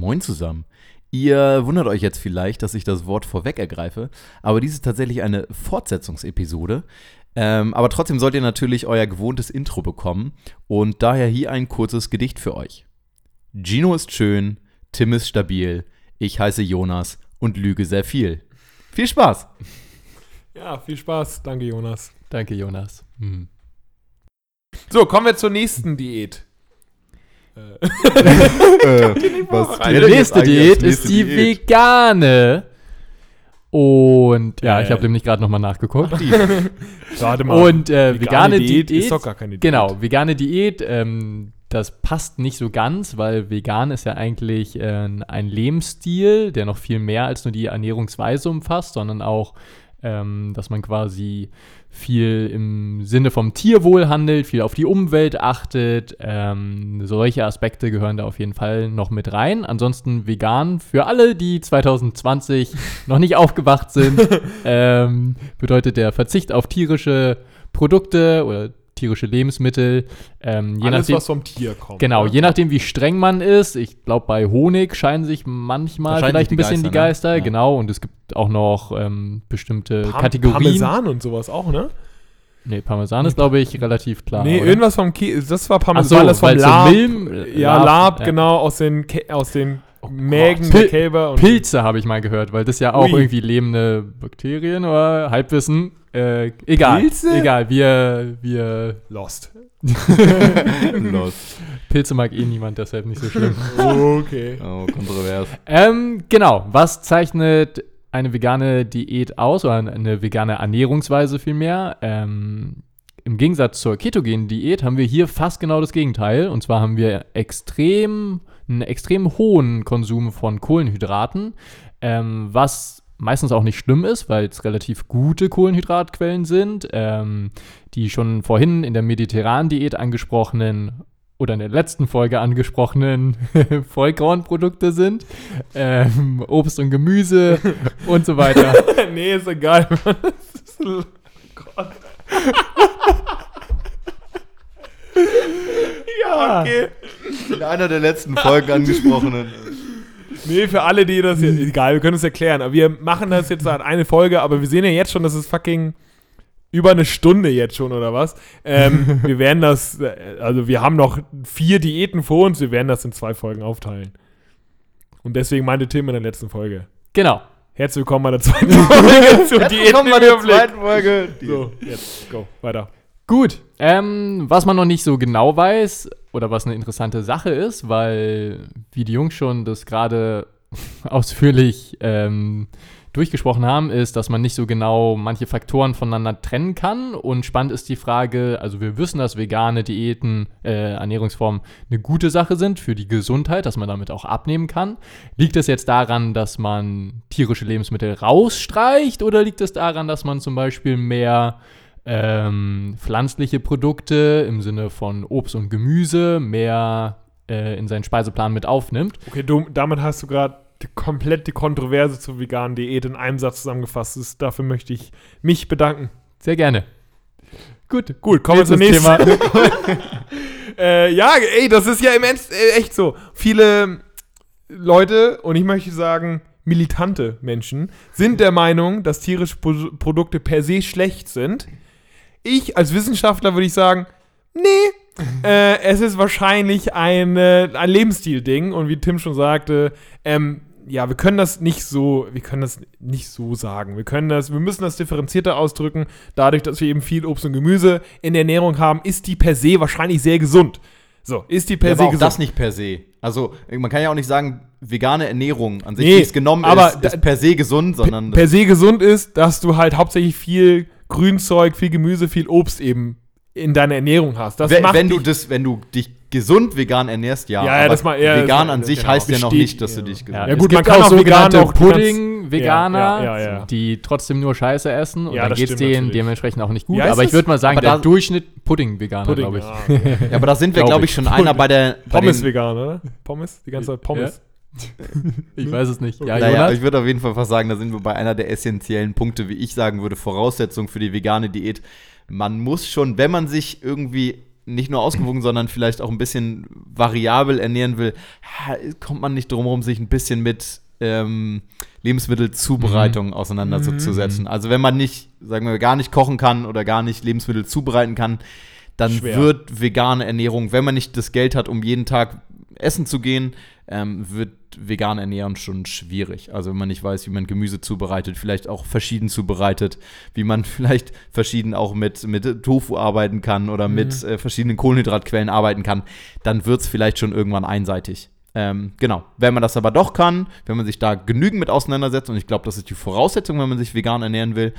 Moin zusammen. Ihr wundert euch jetzt vielleicht, dass ich das Wort vorweg ergreife, aber dies ist tatsächlich eine Fortsetzungsepisode. Ähm, aber trotzdem sollt ihr natürlich euer gewohntes Intro bekommen und daher hier ein kurzes Gedicht für euch. Gino ist schön, Tim ist stabil, ich heiße Jonas und lüge sehr viel. Viel Spaß! Ja, viel Spaß. Danke, Jonas. Danke, Jonas. Hm. So, kommen wir zur nächsten Diät. Äh, was Die nächste Diät ist die Diät? vegane. Und ja, Äh. ich habe nämlich gerade nochmal nachgeguckt. Warte mal. Und äh, vegane, Diät, ist doch gar keine Diät. Genau, vegane Diät, ähm, das passt nicht so ganz, weil vegan ist ja eigentlich äh, ein Lebensstil, der noch viel mehr als nur die Ernährungsweise umfasst, sondern auch, ähm, dass man quasi viel im Sinne vom Tierwohl handelt, viel auf die Umwelt achtet. Ähm, solche Aspekte gehören da auf jeden Fall noch mit rein. Ansonsten vegan für alle, die 2020 noch nicht aufgewacht sind, ähm, bedeutet der Verzicht auf tierische Produkte oder tierische Lebensmittel. Ähm, je Alles, nachdem, was vom Tier kommt. Genau, ne? je nachdem, wie streng man ist. Ich glaube, bei Honig scheinen sich manchmal vielleicht ein die bisschen die Geister, ne? Geister. Ja. Genau, und es gibt auch noch ähm, bestimmte Par Kategorien. Parmesan und sowas auch, ne? Nee, Parmesan ist, glaube ich, relativ klar. nee, oder? irgendwas vom Käse. Das war Parmesan. so, war das vom weil so Lab. Milm, ja, Lab, Lab, ja. genau, aus den, Kä aus den Oh Mägen Pil- Kälber. Und Pilze habe ich mal gehört, weil das ja auch Ui. irgendwie lebende Bakterien oder Halbwissen. Äh, egal. Pilze? Egal, wir, wir. Lost. Los. Pilze mag eh niemand, deshalb nicht so schlimm. Okay. Oh, kontrovers. Ähm, genau. Was zeichnet eine vegane Diät aus oder eine vegane Ernährungsweise vielmehr? Ähm, Im Gegensatz zur ketogenen Diät haben wir hier fast genau das Gegenteil. Und zwar haben wir extrem, einen extrem hohen Konsum von Kohlenhydraten, ähm, was meistens auch nicht schlimm ist, weil es relativ gute Kohlenhydratquellen sind, ähm, die schon vorhin in der mediterranen Diät angesprochenen oder in der letzten Folge angesprochenen Vollkornprodukte sind, ähm, Obst und Gemüse und so weiter. nee, ist egal. Oh Gott. Ja, okay. In einer der letzten Folgen angesprochenen. Nee, für alle, die das jetzt. Egal, wir können es erklären. Aber wir machen das jetzt an eine Folge, aber wir sehen ja jetzt schon, dass es fucking über eine Stunde jetzt schon oder was. Ähm, wir werden das, äh, also wir haben noch vier Diäten vor uns, wir werden das in zwei Folgen aufteilen. Und deswegen meinte Tim in der letzten Folge. Genau. Herzlich willkommen bei der zweiten Folge zur Jetzt kommen wir im der zweiten Folge. So, jetzt, go, weiter. Gut, ähm, was man noch nicht so genau weiß oder was eine interessante Sache ist, weil, wie die Jungs schon das gerade ausführlich ähm, durchgesprochen haben, ist, dass man nicht so genau manche Faktoren voneinander trennen kann. Und spannend ist die Frage, also wir wissen, dass vegane Diäten, äh, Ernährungsformen eine gute Sache sind für die Gesundheit, dass man damit auch abnehmen kann. Liegt es jetzt daran, dass man tierische Lebensmittel rausstreicht oder liegt es daran, dass man zum Beispiel mehr ähm, pflanzliche Produkte im Sinne von Obst und Gemüse mehr äh, in seinen Speiseplan mit aufnimmt? Okay, du, damit hast du gerade die komplette Kontroverse zur veganen Diät in einem Satz zusammengefasst. Das, dafür möchte ich mich bedanken. Sehr gerne. Gut, Gut, kommen wir zum nächsten Thema. Äh, ja, ey, das ist ja im Ernst äh, echt so. Viele Leute, und ich möchte sagen, militante Menschen, sind der Meinung, dass tierische Pro Produkte per se schlecht sind. Ich als Wissenschaftler würde ich sagen, nee, äh, es ist wahrscheinlich ein, äh, ein Lebensstil-Ding. Und wie Tim schon sagte, ähm, ja, wir können das nicht so, wir können das nicht so sagen. Wir können das, wir müssen das differenzierter ausdrücken. Dadurch, dass wir eben viel Obst und Gemüse in der Ernährung haben, ist die per se wahrscheinlich sehr gesund. So, ist die per Ja, se aber auch gesund. das nicht per se. Also, man kann ja auch nicht sagen, vegane Ernährung an sich, Nee, wie es genommen aber ist, ist per se gesund, sondern per se gesund ist, dass du halt hauptsächlich viel Grünzeug, viel Gemüse, viel Obst eben in deiner Ernährung hast. Das wenn, macht wenn du dich- das, wenn du dich gesund vegan ernährst, ja. Ja, ja, aber das mal- ja, vegan das- an sich genau, heißt ja noch nicht, dass du ja. dich gesund Ja, Ja, es gut, gibt man kann auch vegan auch ja, ja. die trotzdem nur Scheiße essen und Ja, dann geht es denen natürlich. dementsprechend auch nicht gut. Aber ich würde mal sagen, der Durchschnitt Pudding-Veganer, Pudding, glaube ich. ja, aber da sind wir, Glaub glaube ich, schon einer bei der. Pommes den, vegan, oder? Pommes? Die ganze Zeit Pommes. Ich weiß es nicht. Ja, naja, ich würde auf jeden Fall fast sagen, da sind wir bei einer der essentiellen Punkte, wie ich sagen würde, Voraussetzung für die vegane Diät. Man muss schon, wenn man sich irgendwie nicht nur ausgewogen, sondern vielleicht auch ein bisschen variabel ernähren will, kommt man nicht drum herum, sich ein bisschen mit ähm, Lebensmittelzubereitung Mhm. auseinanderzusetzen. Also wenn man nicht, sagen wir, gar nicht kochen kann oder gar nicht Lebensmittel zubereiten kann, dann Schwer. wird vegane Ernährung, wenn man nicht das Geld hat, um jeden Tag essen zu gehen, ähm, wird vegane Ernährung schon schwierig. Also wenn man nicht weiß, wie man Gemüse zubereitet, vielleicht auch verschieden zubereitet, wie man vielleicht verschieden auch mit, mit Tofu arbeiten kann oder mit äh, verschiedenen Kohlenhydratquellen arbeiten kann, dann wird es vielleicht schon irgendwann einseitig. Ähm, genau. Wenn man das aber doch kann, wenn man sich da genügend mit auseinandersetzt, und ich glaube, das ist die Voraussetzung, wenn man sich vegan ernähren will,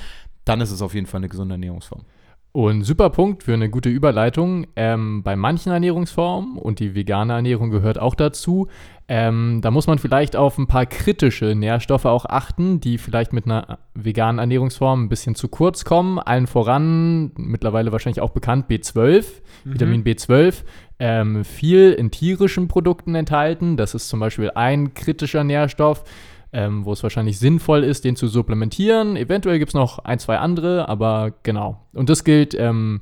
dann ist es auf jeden Fall eine gesunde Ernährungsform. Und super Punkt für eine gute Überleitung. Ähm, bei manchen Ernährungsformen, und die vegane Ernährung gehört auch dazu, ähm, da muss man vielleicht auf ein paar kritische Nährstoffe auch achten, die vielleicht mit einer veganen Ernährungsform ein bisschen zu kurz kommen. Allen voran, mittlerweile wahrscheinlich auch bekannt, B12, Vitamin B12, ähm, viel in tierischen Produkten enthalten. Das ist zum Beispiel ein kritischer Nährstoff ähm, wo es wahrscheinlich sinnvoll ist, den zu supplementieren. Eventuell gibt es noch ein, zwei andere, aber genau. Und das gilt, ähm,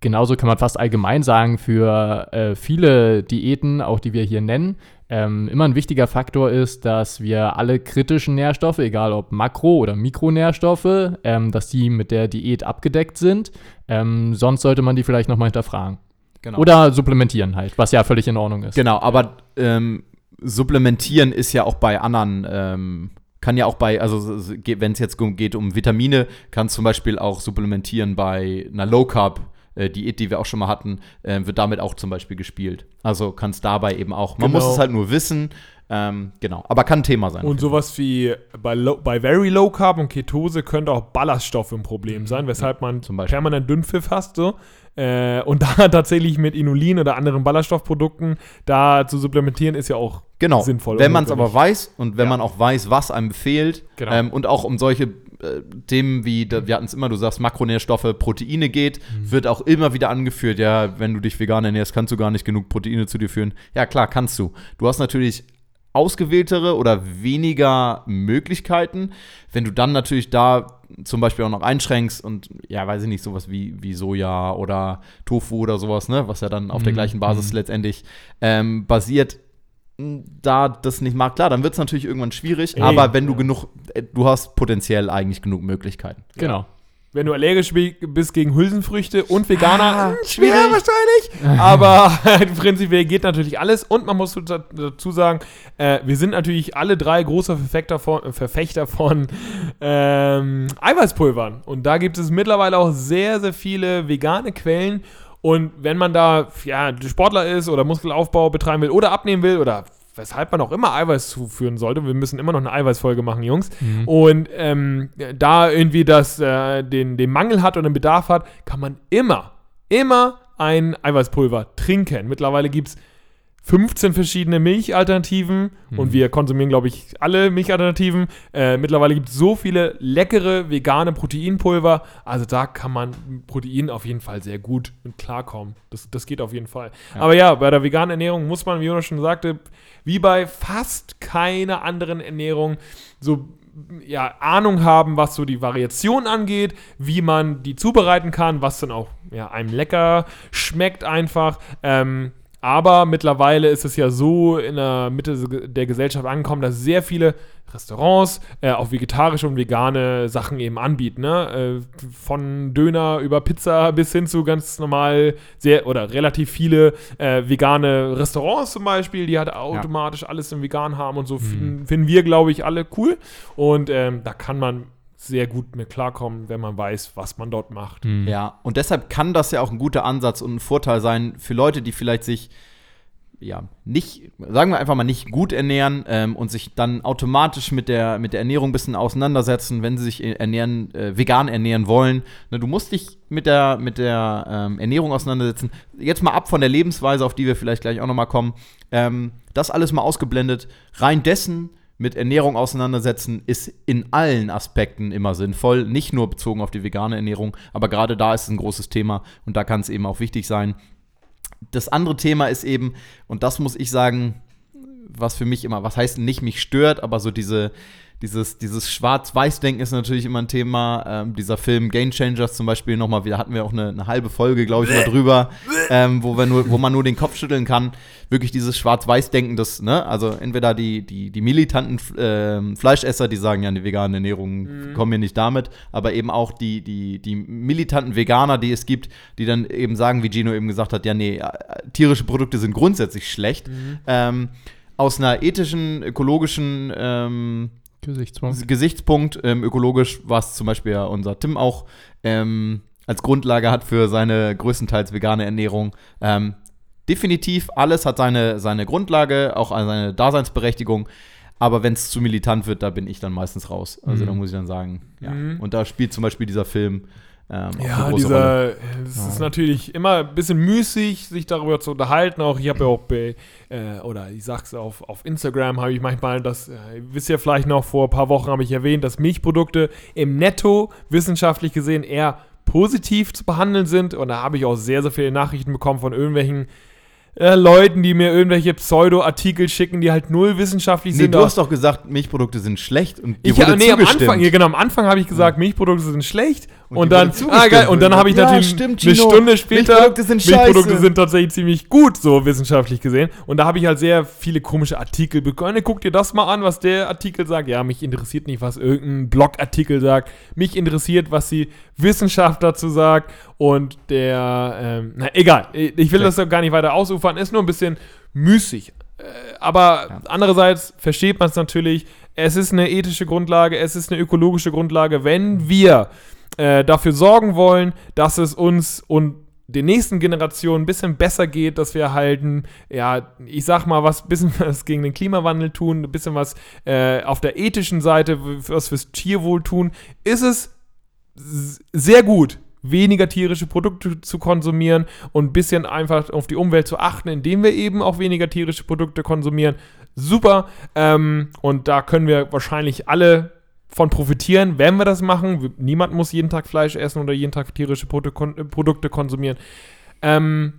genauso kann man fast allgemein sagen, für äh, viele Diäten, auch die wir hier nennen. Ähm, immer ein wichtiger Faktor ist, dass wir alle kritischen Nährstoffe, egal ob Makro- oder Mikronährstoffe, ähm, dass die mit der Diät abgedeckt sind. Ähm, sonst sollte man die vielleicht nochmal hinterfragen. Genau. Oder supplementieren halt, was ja völlig in Ordnung ist. Genau, aber ähm, supplementieren ist ja auch bei anderen, ähm, kann ja auch bei, also wenn es jetzt geht um Vitamine, kann zum Beispiel auch supplementieren bei einer Low Carb. äh, Diät, die wir auch schon mal hatten, äh, wird damit auch zum Beispiel gespielt. Also kann es dabei eben auch. Man Genau. muss es halt nur wissen. Ähm, genau, aber kann ein Thema sein. Und sowas wie bei, low, bei Very Low Carb und Ketose könnte auch Ballaststoff ein Problem sein, weshalb man Zum Beispiel. permanent Dünnpfiff hast. So. Äh, und da tatsächlich mit Inulin oder anderen Ballaststoffprodukten da zu supplementieren, ist ja auch Genau, sinnvoll. wenn man es aber weiß und wenn Ja. man auch weiß, was einem befehlt Genau. ähm, und auch um solche äh, Themen wie, da, wir hatten es immer, du sagst Makronährstoffe, Proteine geht, wird auch immer wieder angeführt, ja, wenn du dich vegan ernährst, kannst du gar nicht genug Proteine zu dir führen. Ja, klar, kannst du. Du hast natürlich ausgewähltere oder weniger Möglichkeiten, wenn du dann natürlich da zum Beispiel auch noch einschränkst und ja, weiß ich nicht, sowas wie, wie Soja oder Tofu oder sowas, ne, was ja dann auf der Mhm, gleichen Basis letztendlich ähm, basiert, da das nicht mag, klar, dann wird es natürlich irgendwann schwierig, Ey, aber wenn du ja. genug, äh, du hast potenziell eigentlich genug Möglichkeiten. Genau. Wenn du allergisch bist gegen Hülsenfrüchte und Veganer, Ah, schwer wahrscheinlich. Aber prinzipiell geht natürlich alles. Und man muss da- dazu sagen, äh, wir sind natürlich alle drei große Verfechter von, Verfechter von ähm, Eiweißpulvern. Und da gibt es mittlerweile auch sehr, sehr viele vegane Quellen. Und wenn man da ja, Sportler ist oder Muskelaufbau betreiben will oder abnehmen will oder weshalb man auch immer Eiweiß zuführen sollte, wir müssen immer noch eine Eiweißfolge machen, Jungs, Mhm. und ähm, da irgendwie das, äh, den, den Mangel hat oder den Bedarf hat, kann man immer, immer ein Eiweißpulver trinken. Mittlerweile gibt es 15 verschiedene Milchalternativen und wir konsumieren, glaube ich, alle Milchalternativen. Äh, mittlerweile gibt es so viele leckere vegane Proteinpulver. Also da kann man Protein auf jeden Fall sehr gut mit klarkommen. Das, das geht auf jeden Fall. Aber ja, bei der veganen Ernährung muss man, wie Jonas schon sagte, wie bei fast keiner anderen Ernährung so ja, Ahnung haben, was so die Variation angeht, wie man die zubereiten kann, was dann auch ja, einem lecker schmeckt einfach. Ähm, aber mittlerweile ist es ja so in der Mitte der Gesellschaft angekommen, dass sehr viele Restaurants äh, auch vegetarische und vegane Sachen eben anbieten. Ne? Äh, von Döner über Pizza bis hin zu ganz normal sehr oder relativ viele äh, vegane Restaurants zum Beispiel, die halt automatisch alles im Vegan haben und so finden, finden wir, glaube ich, alle cool. Und ähm, da kann man sehr gut mit klarkommen, wenn man weiß, was man dort macht. Mhm. Ja, und deshalb kann das ja auch ein guter Ansatz und ein Vorteil sein für Leute, die vielleicht sich ja nicht, sagen wir einfach mal nicht gut ernähren ähm, und sich dann automatisch mit der, mit der Ernährung ein bisschen auseinandersetzen, wenn sie sich ernähren, äh, vegan ernähren wollen. Ne, du musst dich mit der, mit der ähm, Ernährung auseinandersetzen. Jetzt mal ab von der Lebensweise, auf die wir vielleicht gleich auch nochmal kommen. Ähm, das alles mal ausgeblendet. Rein dessen mit Ernährung auseinandersetzen, ist in allen Aspekten immer sinnvoll, nicht nur bezogen auf die vegane Ernährung, aber gerade da ist es ein großes Thema und da kann es eben auch wichtig sein. Das andere Thema ist eben, und das muss ich sagen, was für mich immer, was heißt nicht mich stört, aber so diese, dieses, dieses Schwarz-Weiß-Denken ist natürlich immer ein Thema. Ähm, dieser Film Game Changers zum Beispiel nochmal, da hatten wir auch eine, eine halbe Folge, glaube ich, mal drüber, ähm, wo, wir nur, wo man nur den Kopf schütteln kann. Wirklich dieses Schwarz-Weiß-Denken, das, ne, also entweder die, die, die militanten ähm, Fleischesser, die sagen, ja, eine vegane Ernährung kommen wir nicht damit, aber eben auch die, die, die militanten Veganer, die es gibt, die dann eben sagen, wie Gino eben gesagt hat, ja, nee, äh, tierische Produkte sind grundsätzlich schlecht. Ähm, aus einer ethischen, ökologischen ähm, Gesichtspunkt. Gesichtspunkt, ähm, ökologisch, was zum Beispiel ja unser Tim auch ähm, als Grundlage hat für seine größtenteils vegane Ernährung. Ähm, definitiv, alles hat seine, seine Grundlage, auch seine Daseinsberechtigung. Aber wenn es zu militant wird, da bin ich dann meistens raus. Also Mhm. da muss ich dann sagen, ja. Mhm. Und da spielt zum Beispiel dieser Film ähm, Ja, große Rolle. dieser, es ist natürlich immer ein bisschen müßig, sich darüber zu unterhalten. Auch ich habe ja auch bei, äh, oder ich sag's auf, auf Instagram, habe ich manchmal das, äh, ihr wisst ja vielleicht noch, vor ein paar Wochen habe ich erwähnt, dass Milchprodukte im Netto wissenschaftlich gesehen eher positiv zu behandeln sind. Und da habe ich auch sehr, sehr viele Nachrichten bekommen von irgendwelchen äh, Leuten, die mir irgendwelche Pseudo-Artikel schicken, die halt null wissenschaftlich Nee, sind. du hast doch gesagt, Milchprodukte sind schlecht und dir ich, wurde nee, am zugestimmt. Anfang, ja, genau, am Anfang habe ich gesagt, Milchprodukte sind schlecht. Und Und, dann, ah, geil, und dann habe ich Ja, natürlich stimmt, eine Gino. Stunde später, Milchprodukte sind Milchprodukte sind tatsächlich ziemlich gut, so wissenschaftlich gesehen. Und da habe ich halt sehr viele komische Artikel bekommen. Guck dir das mal an, was der Artikel sagt. Ja, mich interessiert nicht, was irgendein Blogartikel sagt. Mich interessiert, was die Wissenschaft dazu sagt. Und der, ähm, na egal, ich will Okay. das doch gar nicht weiter ausufern, ist nur ein bisschen müßig. Äh, Aber Ja. andererseits versteht man es natürlich, es ist eine ethische Grundlage, es ist eine ökologische Grundlage, wenn wir äh, dafür sorgen wollen, dass es uns und den nächsten Generationen ein bisschen besser geht, dass wir halt, ja, ich sag mal, was bisschen was gegen den Klimawandel tun, ein bisschen was äh, auf der ethischen Seite, was fürs Tierwohl tun, ist es sehr gut, weniger tierische Produkte zu konsumieren und ein bisschen einfach auf die Umwelt zu achten, indem wir eben auch weniger tierische Produkte konsumieren. Super. Ähm, und da können wir wahrscheinlich alle von profitieren, wenn wir das machen. Niemand muss jeden Tag Fleisch essen oder jeden Tag tierische äh, Produkte konsumieren. Ähm,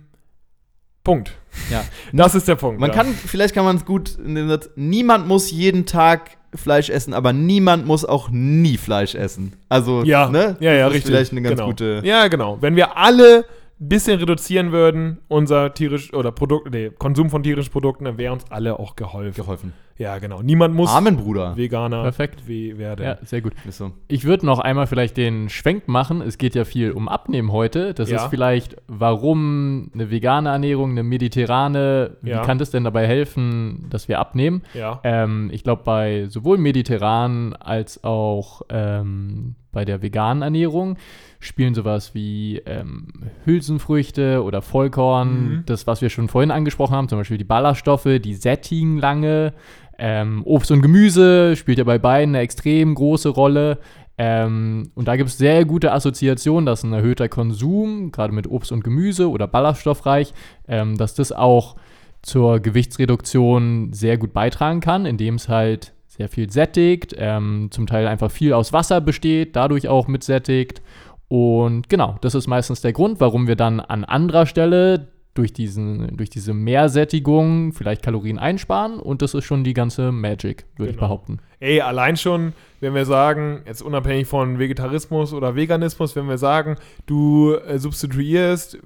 Punkt. Ja. Das ist der Punkt. Man ja. kann, vielleicht kann man es gut in dem Satz, niemand muss jeden Tag Fleisch essen, aber niemand muss auch nie Fleisch essen. Also, ja, ne? ja, ja, Das ist richtig. Vielleicht eine ganz genau. gute. Ja, genau. Wenn wir alle ein bisschen reduzieren würden, unser tierisch oder Produkt, nee, Konsum von tierischen Produkten, dann wäre uns alle auch geholfen. geholfen. Ja, genau. Niemand muss Amen, Bruder. Veganer Perfekt. we werden. Ja, sehr gut. So. Ich würde noch einmal vielleicht den Schwenk machen. Es geht ja viel um Abnehmen heute. Das Ja. ist vielleicht, warum eine vegane Ernährung, eine mediterrane, Ja. wie kann das denn dabei helfen, dass wir abnehmen? Ja. Ähm, ich glaube, bei sowohl mediterran als auch ähm, bei der veganen Ernährung spielen sowas wie ähm, Hülsenfrüchte oder Vollkorn, Mhm. das, was wir schon vorhin angesprochen haben, zum Beispiel die Ballaststoffe, die sättigen lange. Ähm, Obst und Gemüse spielt ja bei beiden eine extrem große Rolle. Ähm, und da gibt es sehr gute Assoziationen, dass ein erhöhter Konsum, gerade mit Obst und Gemüse oder ballaststoffreich, ähm, dass das auch zur Gewichtsreduktion sehr gut beitragen kann, indem es halt sehr viel sättigt, ähm, zum Teil einfach viel aus Wasser besteht, dadurch auch mitsättigt. Und genau, das ist meistens der Grund, warum wir dann an anderer Stelle durch, diesen, durch diese Mehrsättigung vielleicht Kalorien einsparen. Und das ist schon die ganze Magic, würde ich Genau. behaupten. Ey, allein schon, wenn wir sagen, jetzt unabhängig von Vegetarismus oder Veganismus, wenn wir sagen, du äh, substituierst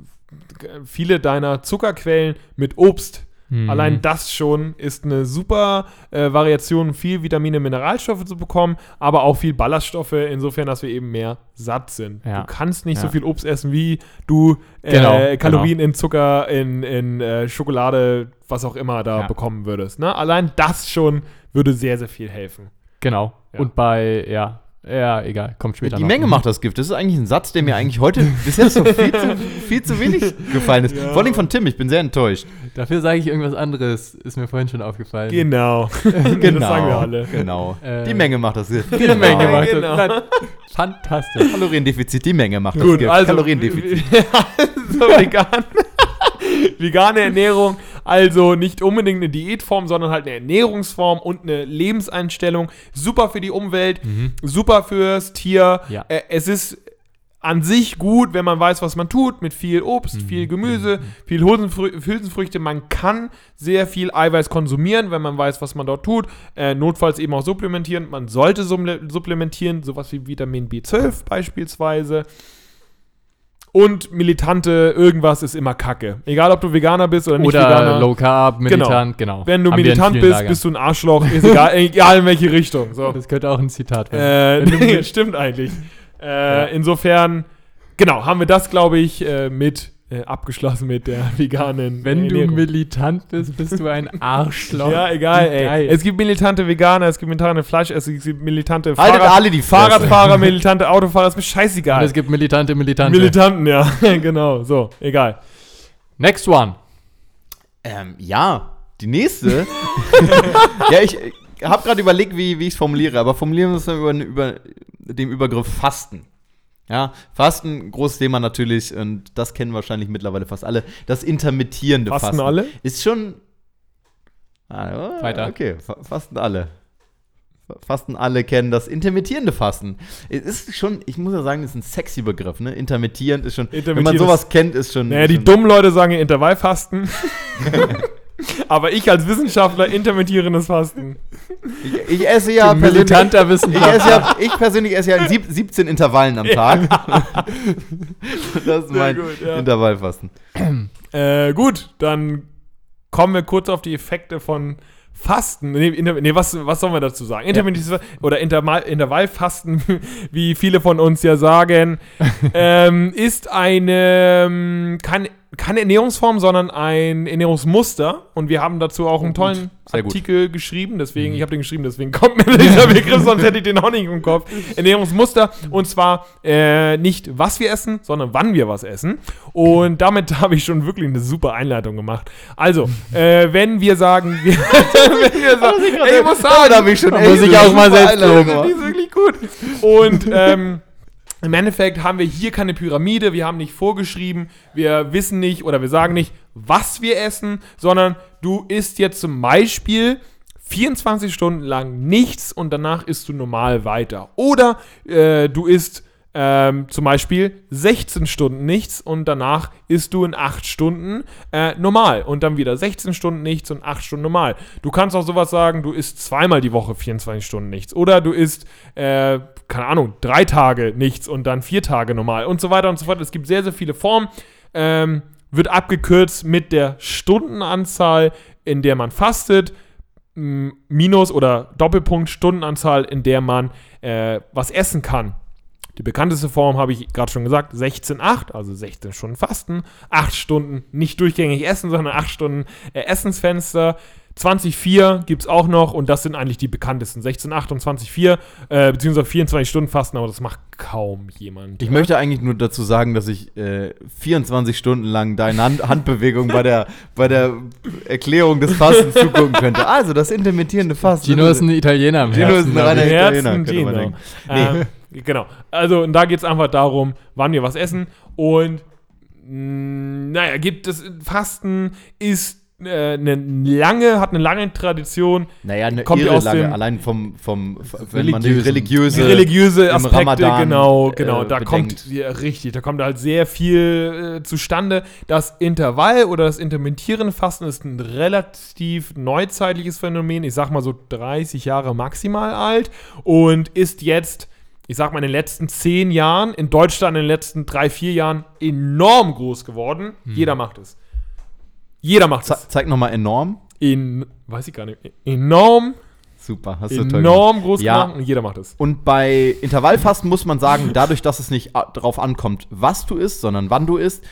viele deiner Zuckerquellen mit Obst, Mhm. Allein das schon ist eine super äh, Variation, viel Vitamine, Mineralstoffe zu bekommen, aber auch viel Ballaststoffe, insofern, dass wir eben mehr satt sind. Ja. Du kannst nicht so Ja. viel Obst essen, wie du äh, Genau, Kalorien in Zucker, in, in äh, Schokolade, was auch immer da Ja. bekommen würdest. Ne? Allein das schon würde sehr, sehr viel helfen. Genau. Und bei, ja, ja, egal, kommt später Die noch. Menge macht das Gift. Das ist eigentlich ein Satz, der mir eigentlich heute bisher so viel zu, viel zu wenig gefallen ist. Ja. Vor allem von Tim, ich bin sehr enttäuscht. Dafür sage ich irgendwas anderes, ist mir vorhin schon aufgefallen. Genau. Das sagen wir alle. Genau. Äh, die Menge macht das Gift. Die Menge Genau. macht genau. das. Nein, Fantastisch. Kaloriendefizit, die Menge macht das Gut, Gift. also Kaloriendefizit. so vegan. Vegane Ernährung, also nicht unbedingt eine Diätform, sondern halt eine Ernährungsform und eine Lebenseinstellung. Super für die Umwelt, super fürs Tier. Ja. Äh, es ist an sich gut, wenn man weiß, was man tut, mit viel Obst, viel Gemüse, viel Hülsenfrü Hülsenfrüchte. Man kann sehr viel Eiweiß konsumieren, wenn man weiß, was man dort tut. Äh, notfalls eben auch supplementieren. Man sollte supplementieren, sowas wie Vitamin B12 beispielsweise. Und militante irgendwas ist immer Kacke. Egal, ob du Veganer bist oder nicht Oder Veganer. Low Carb, militant, genau. Wenn du Haben militant bist, Lagern. bist du ein Arschloch. Ist egal, egal in welche Richtung. So. Das könnte auch ein Zitat werden. Äh, stimmt eigentlich. Äh, Insofern, genau, haben wir das, glaube ich, äh, mit äh, abgeschlossen mit der veganen Wenn du Ernährung. militant bist, bist du ein Arschloch. Ja, egal, ey. Geil. Es gibt militante Veganer, es gibt militante Fleisch, es gibt militante Haltet Fahrrad alle die Fresse. Fahrradfahrer, militante Autofahrer, ist mir Und scheißegal. es gibt militante, militante. Militanten, ja, genau, so, egal. Next one. Ähm, ja, die nächste. ja, ich habe gerade überlegt, wie, wie ich es formuliere, aber formulieren wir es über, über den Übergriff Fasten. Ja, Fasten, großes Thema natürlich, und das kennen wahrscheinlich mittlerweile fast alle. Das intermittierende Fasten Fasten. alle? Ist schon. Ah, Weiter. Okay, fa fasten alle. Fa- Fasten alle kennen das intermittierende Fasten. Es ist schon, ich muss ja sagen, das ist ein sexy Begriff, ne? Intermittierend ist schon. Wenn man sowas kennt, ist schon. Naja, die schon, dummen Leute sagen Intervallfasten. Aber ich als Wissenschaftler intermittierendes Fasten. Ich, ich esse ja persönlich, Militanter ich, Wissenschaftler. esse ja, ich persönlich esse ja in sieb, 17 Intervallen am Tag. das ist mein gut, ja. Intervallfasten. Äh, gut, dann kommen wir kurz auf die Effekte von Fasten. Nee, Inter nee was, was sollen wir dazu sagen? Intermittierendes oder Intermal Intervallfasten, wie viele von uns ja sagen, ähm, ist eine ähm, kein, keine Ernährungsform, sondern ein Ernährungsmuster. Und wir haben dazu auch einen tollen Sehr gut. Artikel geschrieben. Deswegen, ich habe den geschrieben, deswegen kommt mir dieser Begriff, sonst hätte ich den auch nicht im Kopf. Ernährungsmuster. Und zwar äh, nicht, was wir essen, sondern wann wir was essen. Und damit habe ich schon wirklich eine super Einleitung gemacht. Also, äh, wenn wir sagen, wir, wenn wir sagen, ey, ich muss sagen, da habe ich schon Da muss ich auch mal selbst loben. die ist wirklich gut. Und ähm, im Endeffekt haben wir hier keine Pyramide, wir haben nicht vorgeschrieben, wir wissen nicht oder wir sagen nicht, was wir essen, sondern du isst jetzt zum Beispiel 24 Stunden lang nichts und danach isst du normal weiter. Oder äh, du isst ähm, zum Beispiel 16 Stunden nichts und danach isst du in 8 Stunden äh, normal und dann wieder 16 Stunden nichts und 8 Stunden normal. Du kannst auch sowas sagen, du isst zweimal die Woche 24 Stunden nichts oder du isst, äh, keine Ahnung, drei Tage nichts und dann vier Tage normal und so weiter und so fort. Es gibt sehr, sehr viele Formen. Ähm, wird abgekürzt mit der Stundenanzahl, in der man fastet Minus- oder Doppelpunkt Stundenanzahl, in der man äh, was essen kann. Die bekannteste Form habe ich gerade schon gesagt, 16-8, also 16 Stunden Fasten, 8 Stunden nicht durchgängig essen, sondern 8 Stunden äh, Essensfenster. 20,4 gibt es auch noch und das sind eigentlich die bekanntesten. 16,8 und 20,4, äh, beziehungsweise 24 Stunden Fasten, aber das macht kaum jemand. Ich möchte eigentlich nur dazu sagen, dass ich äh, 24 Stunden lang deine Hand Handbewegung bei der, bei der Erklärung des Fastens zugucken könnte. Also, das intermittierende Fasten. Gino ist ein Italiener im Gino ist ein reiner ich. Italiener, Herzen könnte man Gino. denken. Ähm, genau. Also, und da geht es einfach darum, wann wir was essen. Und mh, naja, gibt es Fasten ist eine lange, hat eine lange Tradition. Naja, eine Kommt aus lange, dem- allein vom, vom wenn man die religiöse, religiöse im Aspekte, Ramadan, genau, genau. äh, da bedenkt. kommt, ja, richtig, da kommt halt sehr viel äh, zustande. Das Intervall oder das intermittierende Fasten ist ein relativ neuzeitliches Phänomen. Ich sag mal so 30 Jahre maximal alt und ist jetzt, ich sag mal, in den letzten 10 Jahren, in Deutschland in den letzten 3, 4 Jahren enorm groß geworden. Jeder macht es. Jeder macht Ze es. zeig nochmal enorm. In, weiß ich gar nicht, enorm, Super, hast du toll gemacht. enorm groß Ja. gemacht und jeder macht es. Und bei Intervallfasten muss man sagen, dadurch, dass es nicht a- darauf ankommt, was du isst, sondern wann du isst,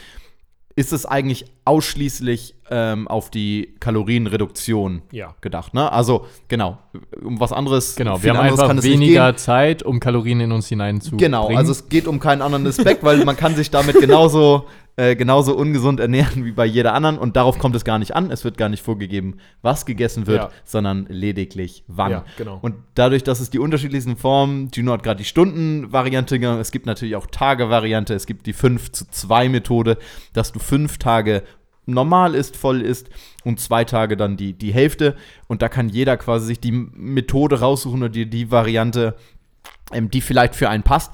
ist es eigentlich ausschließlich ähm, auf die Kalorienreduktion Ja. gedacht. Ne? Also, genau, um was anderes, Genau, wir haben einfach weniger. Zeit, um Kalorien in uns hineinzubringen. Genau, also es geht um keinen anderen Aspekt, weil man kann sich damit genauso, äh, genauso ungesund ernähren wie bei jeder anderen und darauf kommt es gar nicht an. Es wird gar nicht vorgegeben, was gegessen wird, Ja. sondern lediglich wann. Ja, genau. Und dadurch, dass es die unterschiedlichsten Formen, Gino hat gerade die Stundenvariante genannt, es gibt natürlich auch Tage-Variante, es gibt die 5 zu 2 Methode, dass du fünf Tage normal ist, voll ist und zwei Tage dann die, die Hälfte. Und da kann jeder quasi sich die Methode raussuchen oder die, die Variante, ähm, die vielleicht für einen passt.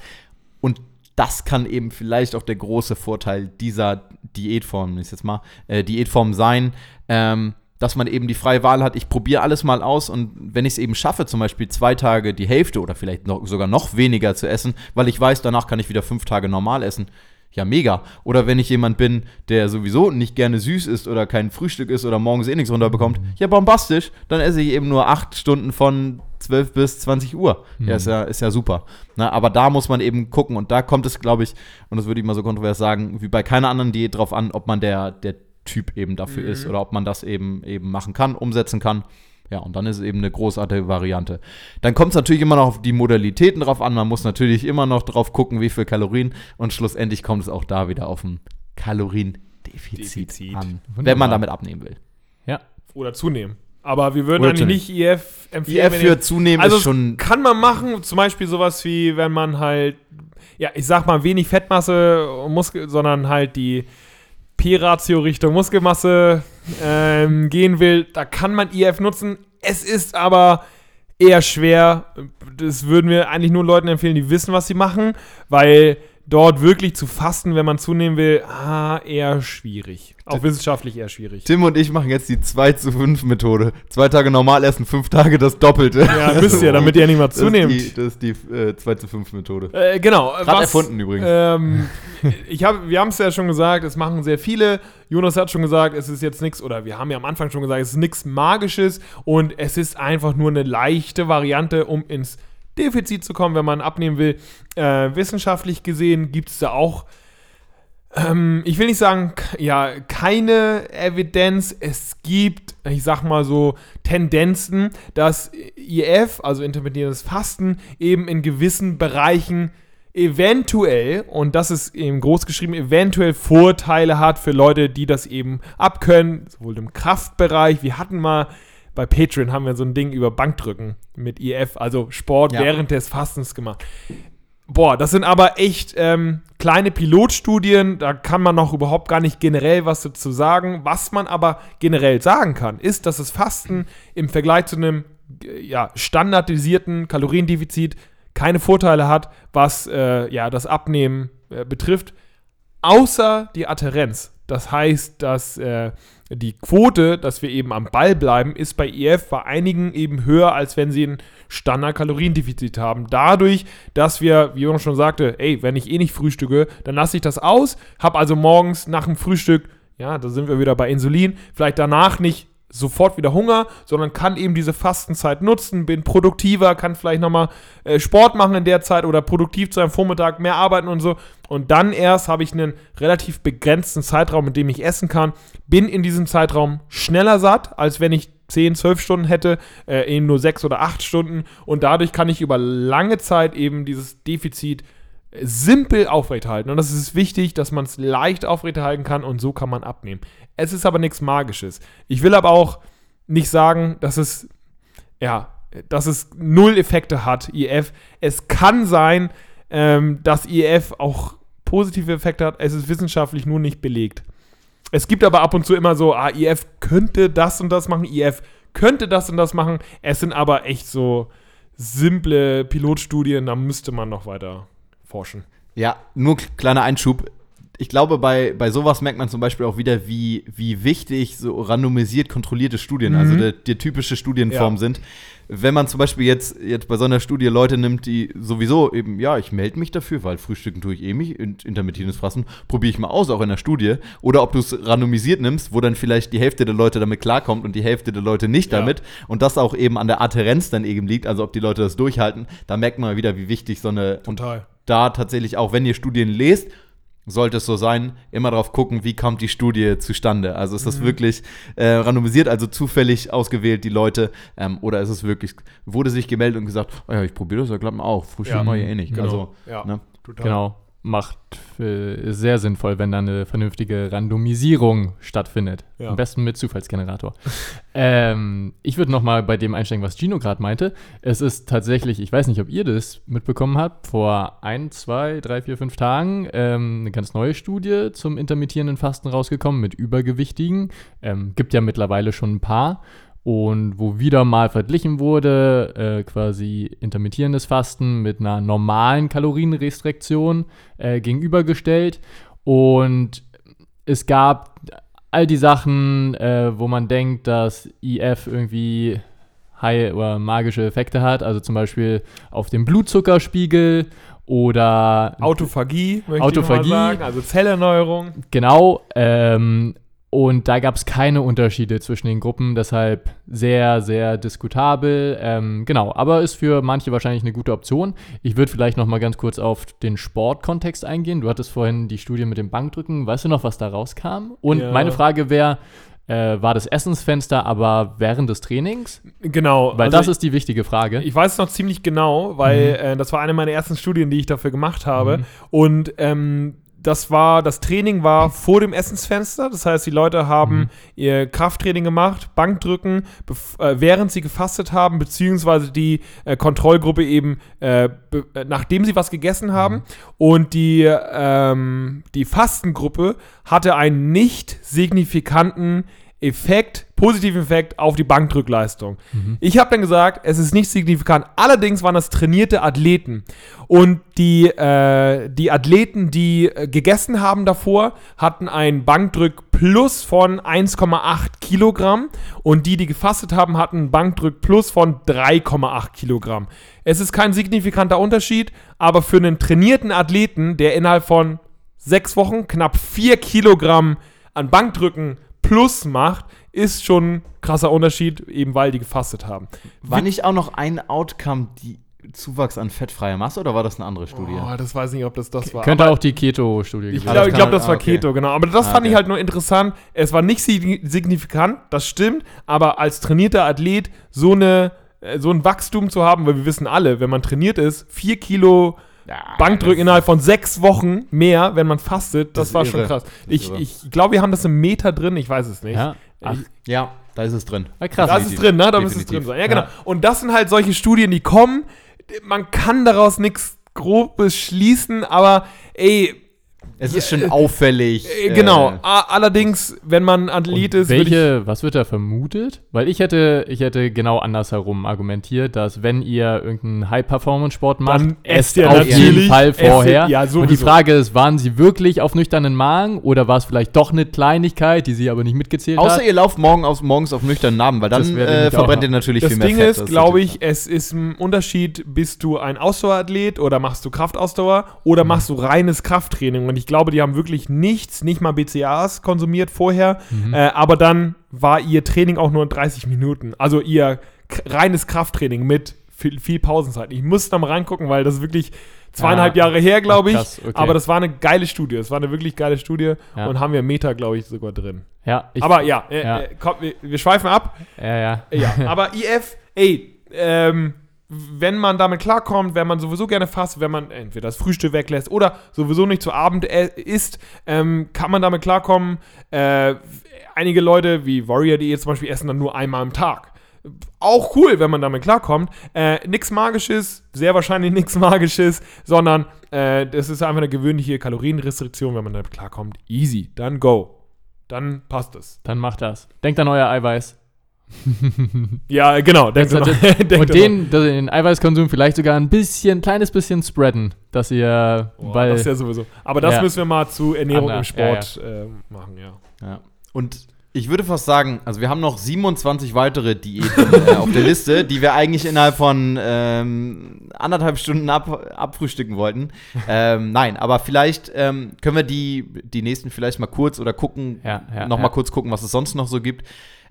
Und das kann eben vielleicht auch der große Vorteil dieser Diätform, ist jetzt mal, äh, Diätform sein, ähm, dass man eben die freie Wahl hat, ich probiere alles mal aus und wenn ich es eben schaffe, zum Beispiel zwei Tage die Hälfte oder vielleicht noch, sogar noch weniger zu essen, weil ich weiß, danach kann ich wieder fünf Tage normal essen, ja mega. Oder wenn ich jemand bin, der sowieso nicht gerne süß ist oder kein Frühstück ist oder morgens eh nichts runterbekommt, ja bombastisch, dann esse ich eben nur acht Stunden von 12 bis 20 Uhr. Mhm. Ja, ist ja, ist ja super. Na, aber da muss man eben gucken und da kommt es, glaube ich, und das würde ich mal so kontrovers sagen, wie bei keiner anderen Diät drauf an, ob man der, der Typ eben dafür ist oder ob man das eben eben machen kann, umsetzen kann. Ja, und dann ist es eben eine großartige Variante. Dann kommt es natürlich immer noch auf die Modalitäten drauf an. Man muss natürlich immer noch drauf gucken, wie viel Kalorien. Und schlussendlich kommt es auch da wieder auf ein Kaloriendefizit Defizit. an, Wunderbar. wenn man damit abnehmen will. Ja. Oder zunehmen. Aber wir würden Oder eigentlich nicht IF empfehlen. IF für zunehmen also ist schon. kann man machen, zum Beispiel sowas wie, wenn man halt, ja, ich sag mal, wenig Fettmasse, und Muskel, sondern halt die P-Ratio Richtung Muskelmasse ähm, gehen will, da kann man IF nutzen. Es ist aber eher schwer. Das würden wir eigentlich nur Leuten empfehlen, die wissen, was sie machen, weil dort wirklich zu fasten, wenn man zunehmen will, ah, eher schwierig. Auch wissenschaftlich eher schwierig. Tim und ich machen jetzt die 2 zu 5 Methode. Zwei Tage normal essen, fünf Tage das Doppelte. Ja, müsst ihr, damit ihr nicht mal Das ist zunehmt. die, das ist die äh, 2 zu 5 Methode. Äh, genau. Gerade erfunden übrigens. Ähm, ich hab, wir haben es ja schon gesagt, es machen sehr viele. Jonas hat schon gesagt, es ist jetzt nichts, oder wir haben ja am Anfang schon gesagt, es ist nichts Magisches und es ist einfach nur eine leichte Variante, um ins Defizit zu kommen, wenn man abnehmen will. Äh, wissenschaftlich gesehen gibt es da auch, ähm, ich will nicht sagen, ja, keine Evidenz. Es gibt, ich sag mal so, Tendenzen, dass IF, also intermittierendes Fasten, eben in gewissen Bereichen eventuell, und das ist eben groß geschrieben, eventuell Vorteile hat für Leute, die das eben abkönnen, sowohl im Kraftbereich, wir hatten mal bei Patreon haben wir so ein Ding über Bankdrücken mit IF, also Sport Ja. während des Fastens gemacht. Boah, das sind aber echt ähm, kleine Pilotstudien, da kann man noch überhaupt gar nicht generell was dazu sagen. Was man aber generell sagen kann, ist, dass das Fasten im Vergleich zu einem äh, ja, standardisierten Kaloriendefizit keine Vorteile hat, was äh, ja, das Abnehmen äh, betrifft, außer die Adherenz. Das heißt, dass äh, die Quote, dass wir eben am Ball bleiben, ist bei EF bei einigen eben höher, als wenn sie ein Standard-Kaloriendefizit haben. Dadurch, dass wir, wie Jonas schon sagte, ey, wenn ich eh nicht frühstücke, dann lasse ich das aus, habe also morgens nach dem Frühstück, ja, da sind wir wieder bei Insulin, vielleicht danach nicht sofort wieder Hunger, sondern kann eben diese Fastenzeit nutzen, bin produktiver, kann vielleicht nochmal äh, Sport machen in der Zeit oder produktiv zu einem Vormittag mehr arbeiten und so. Und dann erst habe ich einen relativ begrenzten Zeitraum, in dem ich essen kann, bin in diesem Zeitraum schneller satt, als wenn ich 10, 12 Stunden hätte, äh, eben nur 6 oder 8 Stunden. Und dadurch kann ich über lange Zeit eben dieses Defizit äh, simpel aufrechterhalten. Und das ist wichtig, dass man es leicht aufrechterhalten kann und so kann man abnehmen. Es ist aber nichts Magisches. Ich will aber auch nicht sagen, dass es, ja, dass es null Effekte hat, IF. Es kann sein, ähm, dass IF auch positive Effekte hat. Es ist wissenschaftlich nur nicht belegt. Es gibt aber ab und zu immer so, ah, IF könnte das und das machen, IF könnte das und das machen. Es sind aber echt so simple Pilotstudien, da müsste man noch weiter forschen. Ja, nur kleiner Einschub. Ich glaube, bei, bei sowas merkt man zum Beispiel auch wieder, wie, wie wichtig so randomisiert kontrollierte Studien, also der, der typische Studienform Ja. sind. Wenn man zum Beispiel jetzt, jetzt bei so einer Studie Leute nimmt, die sowieso eben, ja, ich melde mich dafür, weil frühstücken tue ich eh mich, in- intermittierendes Fasten, probiere ich mal aus, auch in der Studie. Oder ob du es randomisiert nimmst, wo dann vielleicht die Hälfte der Leute damit klarkommt und die Hälfte der Leute nicht Ja. damit. Und das auch eben an der Adherenz dann eben liegt, also ob die Leute das durchhalten. Da merkt man wieder, wie wichtig so eine, Total. da tatsächlich auch, wenn ihr Studien lest, sollte es so sein, immer drauf gucken, wie kommt die Studie zustande. Also ist das Mhm. wirklich äh, randomisiert, also zufällig ausgewählt, die Leute, ähm, oder ist es wirklich, wurde sich gemeldet und gesagt, oh ja, ich probiere das, ja klappt mir auch, Frühstück Ja. mache ich eh nicht. Genau. Also, ja, ne? total. Genau. Macht äh, sehr sinnvoll, wenn da eine vernünftige Randomisierung stattfindet. Ja. Am besten mit Zufallsgenerator. ähm, ich würde noch mal bei dem einsteigen, was Gino gerade meinte. Es ist tatsächlich, ich weiß nicht, ob ihr das mitbekommen habt, vor ein, zwei, drei, vier, fünf Tagen ähm, eine ganz neue Studie zum intermittierenden Fasten rausgekommen mit Übergewichtigen. Ähm, gibt ja mittlerweile schon ein paar. Und wo wieder mal verglichen wurde, äh, quasi intermittierendes Fasten mit einer normalen Kalorienrestriktion äh, gegenübergestellt. Und es gab all die Sachen, äh, wo man denkt, dass IF irgendwie high oder magische Effekte hat, also zum Beispiel auf dem Blutzuckerspiegel oder Autophagie, möchte Autophagie. ich mal sagen, also Zellerneuerung. Genau, ähm, und da gab es keine Unterschiede zwischen den Gruppen, deshalb sehr, sehr diskutabel. Ähm, genau, aber ist für manche wahrscheinlich eine gute Option. Ich würde vielleicht noch mal ganz kurz auf den Sportkontext eingehen. Du hattest vorhin die Studie mit dem Bankdrücken. Weißt du noch, was da rauskam? Und Ja. meine Frage wäre, äh, war das Essensfenster aber während des Trainings? Genau. Weil also das ist die wichtige Frage. Ich weiß es noch ziemlich genau, weil äh, das war eine meiner ersten Studien, die ich dafür gemacht habe. Mhm. Und ähm, das war, das Training war vor dem Essensfenster. Das heißt, die Leute haben Mhm. ihr Krafttraining gemacht, Bankdrücken, äh, während sie gefastet haben, beziehungsweise die äh, Kontrollgruppe eben, äh, äh, nachdem sie was gegessen haben. Und die, ähm, die Fastengruppe hatte einen nicht signifikanten Effekt, positiven Effekt auf die Bankdrückleistung. Ich habe dann gesagt, es ist nicht signifikant. Allerdings waren das trainierte Athleten. Und die, äh, die Athleten, die äh, gegessen haben davor, hatten einen Bankdrück plus von 1,8 Kilogramm. Und die, die gefastet haben, hatten einen Bankdrück plus von 3,8 Kilogramm. Es ist kein signifikanter Unterschied, aber für einen trainierten Athleten, der innerhalb von sechs Wochen knapp 4 Kilogramm an Bankdrücken plus macht, ist schon ein krasser Unterschied, eben weil die gefastet haben. War nicht auch noch ein Outcome die Zuwachs an fettfreier Masse oder war das eine andere Studie? Oh, das weiß ich nicht, ob das das war. Könnte Aber auch die Keto-Studie ich gewesen glaube, das ich kann glaub, man- das war ah, okay. Keto, genau. Aber das Ah, fand ich okay. halt nur interessant. Es war nicht sig- signifikant, das stimmt, aber als trainierter Athlet so, eine, äh, so ein Wachstum zu haben, weil wir wissen alle, wenn man trainiert ist, vier Kilo Bankdrücken innerhalb von sechs Wochen mehr, wenn man fastet, das, Das war schon irre. krass. Das ist Ich, ich glaube, wir haben das im Meter drin, ich weiß es nicht. Ja. Ach, Ja, da ist es drin. ah, krass. Das ist drin, ne? Da müsste es drin sein. Ja, genau. Ja. Und das sind halt solche Studien, die kommen. Man kann daraus nichts Grobes schließen, aber ey, Es ist schon auffällig. äh, genau. A- Allerdings, wenn man Athlet Und ist, würd ich, welche, was wird da vermutet? Weil ich hätte, ich hätte genau andersherum argumentiert, dass wenn ihr irgendeinen High-Performance-Sport macht, Dann esst esst ihr auf jeden Fall vorher. ja, Und die. Frage ist, waren sie wirklich auf nüchternen Magen oder war es vielleicht doch eine Kleinigkeit, die sie aber nicht mitgezählt Außer hat? ihr lauft morgen auf, morgens auf nüchternen Namen, weil Das dann äh, verbrennt ihr natürlich das viel mehr Ding Fett. ist, Das glaube natürlich- ich, es ist ein Unterschied, bist du ein Ausdauerathlet oder machst du Kraftausdauer oder machst du reines Krafttraining. Und ich glaube, die haben wirklich nichts, nicht mal BCAAs konsumiert vorher, Mhm. äh, aber dann war ihr Training auch nur 30 Minuten. Also ihr reines Krafttraining mit viel, viel Pausenzeit. Ich muss da mal reingucken, weil das ist wirklich zweieinhalb Ah. Jahre her, glaube ich. Krass, okay. Aber das war eine geile Studie. Es war eine wirklich geile Studie Ja. und haben wir Meta, glaube ich, sogar drin. Ja, aber ja, äh, ja. Äh, komm, wir, wir schweifen ab. ja, ja. Ja, aber IF, ey, ähm, wenn man damit klarkommt, wenn man sowieso gerne fasst, wenn man entweder das Frühstück weglässt oder sowieso nicht zu Abend äh, isst, ähm, kann man damit klarkommen. Äh, einige Leute wie Warrior, die jetzt zum Beispiel essen dann nur einmal am Tag. Auch cool, wenn man damit klarkommt. Äh, nix Magisches, sehr wahrscheinlich nichts Magisches, sondern äh, das ist einfach eine gewöhnliche Kalorienrestriktion, wenn man damit klarkommt. Easy, dann go. Dann passt es. Dann macht das. Denkt an euer Eiweiß. Ja, genau. Das- immer- denkt Und immer. den, den Eiweißkonsum vielleicht sogar ein bisschen, kleines bisschen spreaden, dass ihr, Boah, weil das ist ja sowieso. Aber das Ja. müssen wir mal zu Ernährung Ander- im Sport äh, machen, ja. Ja. Und ich würde fast sagen, also wir haben noch 27 weitere Diäten äh, auf der Liste, die wir eigentlich innerhalb von ähm, anderthalb Stunden ab, abfrühstücken wollten. Ähm, nein, aber vielleicht ähm, können wir die, die nächsten vielleicht mal kurz oder gucken, Ja, ja, noch ja. mal kurz gucken, was es sonst noch so gibt.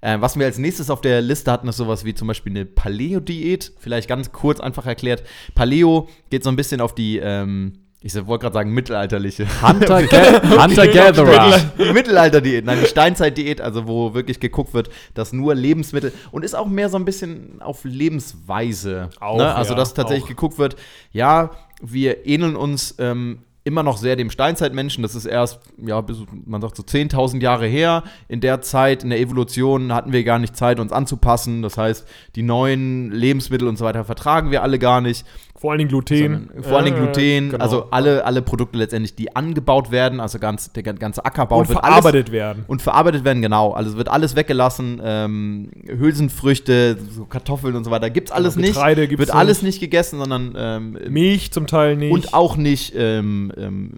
Ähm, was wir als nächstes auf der Liste hatten, ist sowas wie zum Beispiel eine Paleo-Diät. Vielleicht ganz kurz einfach erklärt. Paleo geht so ein bisschen auf die, ähm, ich wollte gerade sagen, mittelalterliche. Hunter, Ga Hunter Mittelalter-Diät, nein, die Steinzeit-Diät, also wo wirklich geguckt wird, dass nur Lebensmittel und ist auch mehr so ein bisschen auf Lebensweise. Auch, ne? Also, ja, dass tatsächlich auch. geguckt wird, ja, wir ähneln uns ähm, immer noch sehr dem Steinzeitmenschen. Das ist erst, ja, bis, man sagt so 10.000 Jahre her. In der Zeit, in der Evolution, hatten wir gar nicht Zeit, uns anzupassen. Das heißt, die neuen Lebensmittel und so weiter vertragen wir alle gar nicht. Vor allen Dingen Gluten. Sondern vor allen Dingen Äh, Gluten, genau. also alle, alle Produkte letztendlich, die angebaut werden, also ganz, der ganze Ackerbau und wird alles verarbeitet werden. und verarbeitet werden, genau. Also wird alles weggelassen. Ähm, Hülsenfrüchte, so Kartoffeln und so weiter, gibt's alles Genau, nicht. Getreide gibt's Wird alles nicht. nicht gegessen, sondern ähm, Milch zum Teil nicht. und auch nicht ähm, ähm,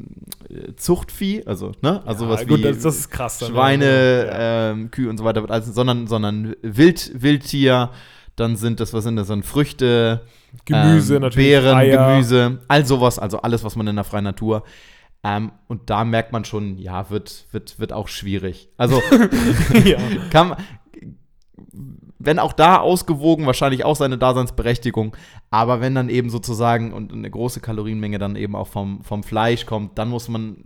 äh, Zuchtvieh, also ne, also Ja, was gut, wie das, das ist krass. Schweine, ja. ähm, Kühe und so weiter wird alles, sondern sondern Wild, Wildtier. Dann sind das, was sind das, dann Früchte, Gemüse ähm, natürlich. Beeren, Eier. Gemüse, all sowas, also alles, was man in der freien Natur. Ähm, und da merkt man schon, ja, wird, wird, wird auch schwierig. Also ja. kann man- wenn auch da ausgewogen, wahrscheinlich auch seine Daseinsberechtigung, aber wenn dann eben sozusagen und eine große Kalorienmenge dann eben auch vom, vom Fleisch kommt, dann muss man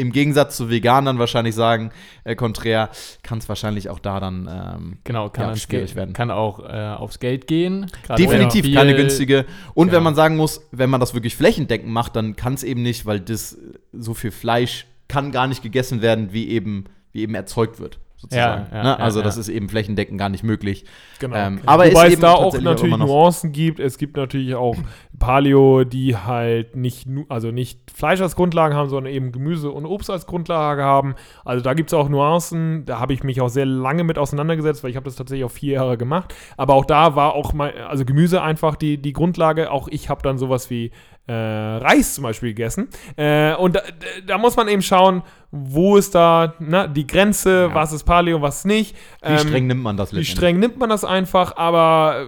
im Gegensatz zu Veganern wahrscheinlich sagen, äh, konträr, kann es wahrscheinlich auch da dann ähm, Genau, kann, Ja, schwierig Geld, werden. kann auch äh, aufs Geld gehen. Definitiv wenn keine günstige. Und Genau. wenn man sagen muss, wenn man das wirklich flächendeckend macht, dann kann es eben nicht, weil das so viel Fleisch kann gar nicht gegessen werden, wie eben, wie eben erzeugt wird. Sozusagen. Ja, ja, ne? ja, Also das ja. ist eben flächendeckend gar nicht möglich. Genau. Ähm, aber Wobei es eben da auch natürlich noch- Nuancen gibt. Es gibt natürlich auch Paleo, die halt nicht, also nicht Fleisch als Grundlage haben, sondern eben Gemüse und Obst als Grundlage haben. Also da gibt es auch Nuancen. Da habe ich mich auch sehr lange mit auseinandergesetzt, weil ich habe das tatsächlich auch vier Jahre gemacht. Aber auch da war auch mal, also Gemüse einfach die, die Grundlage. Auch ich habe dann sowas wie äh, Reis zum Beispiel gegessen. Äh, und da, da muss man eben schauen, wo ist da na, die Grenze, Ja. was ist Paleo, was nicht. Wie Ähm, streng nimmt man das wie streng nimmt man das einfach, aber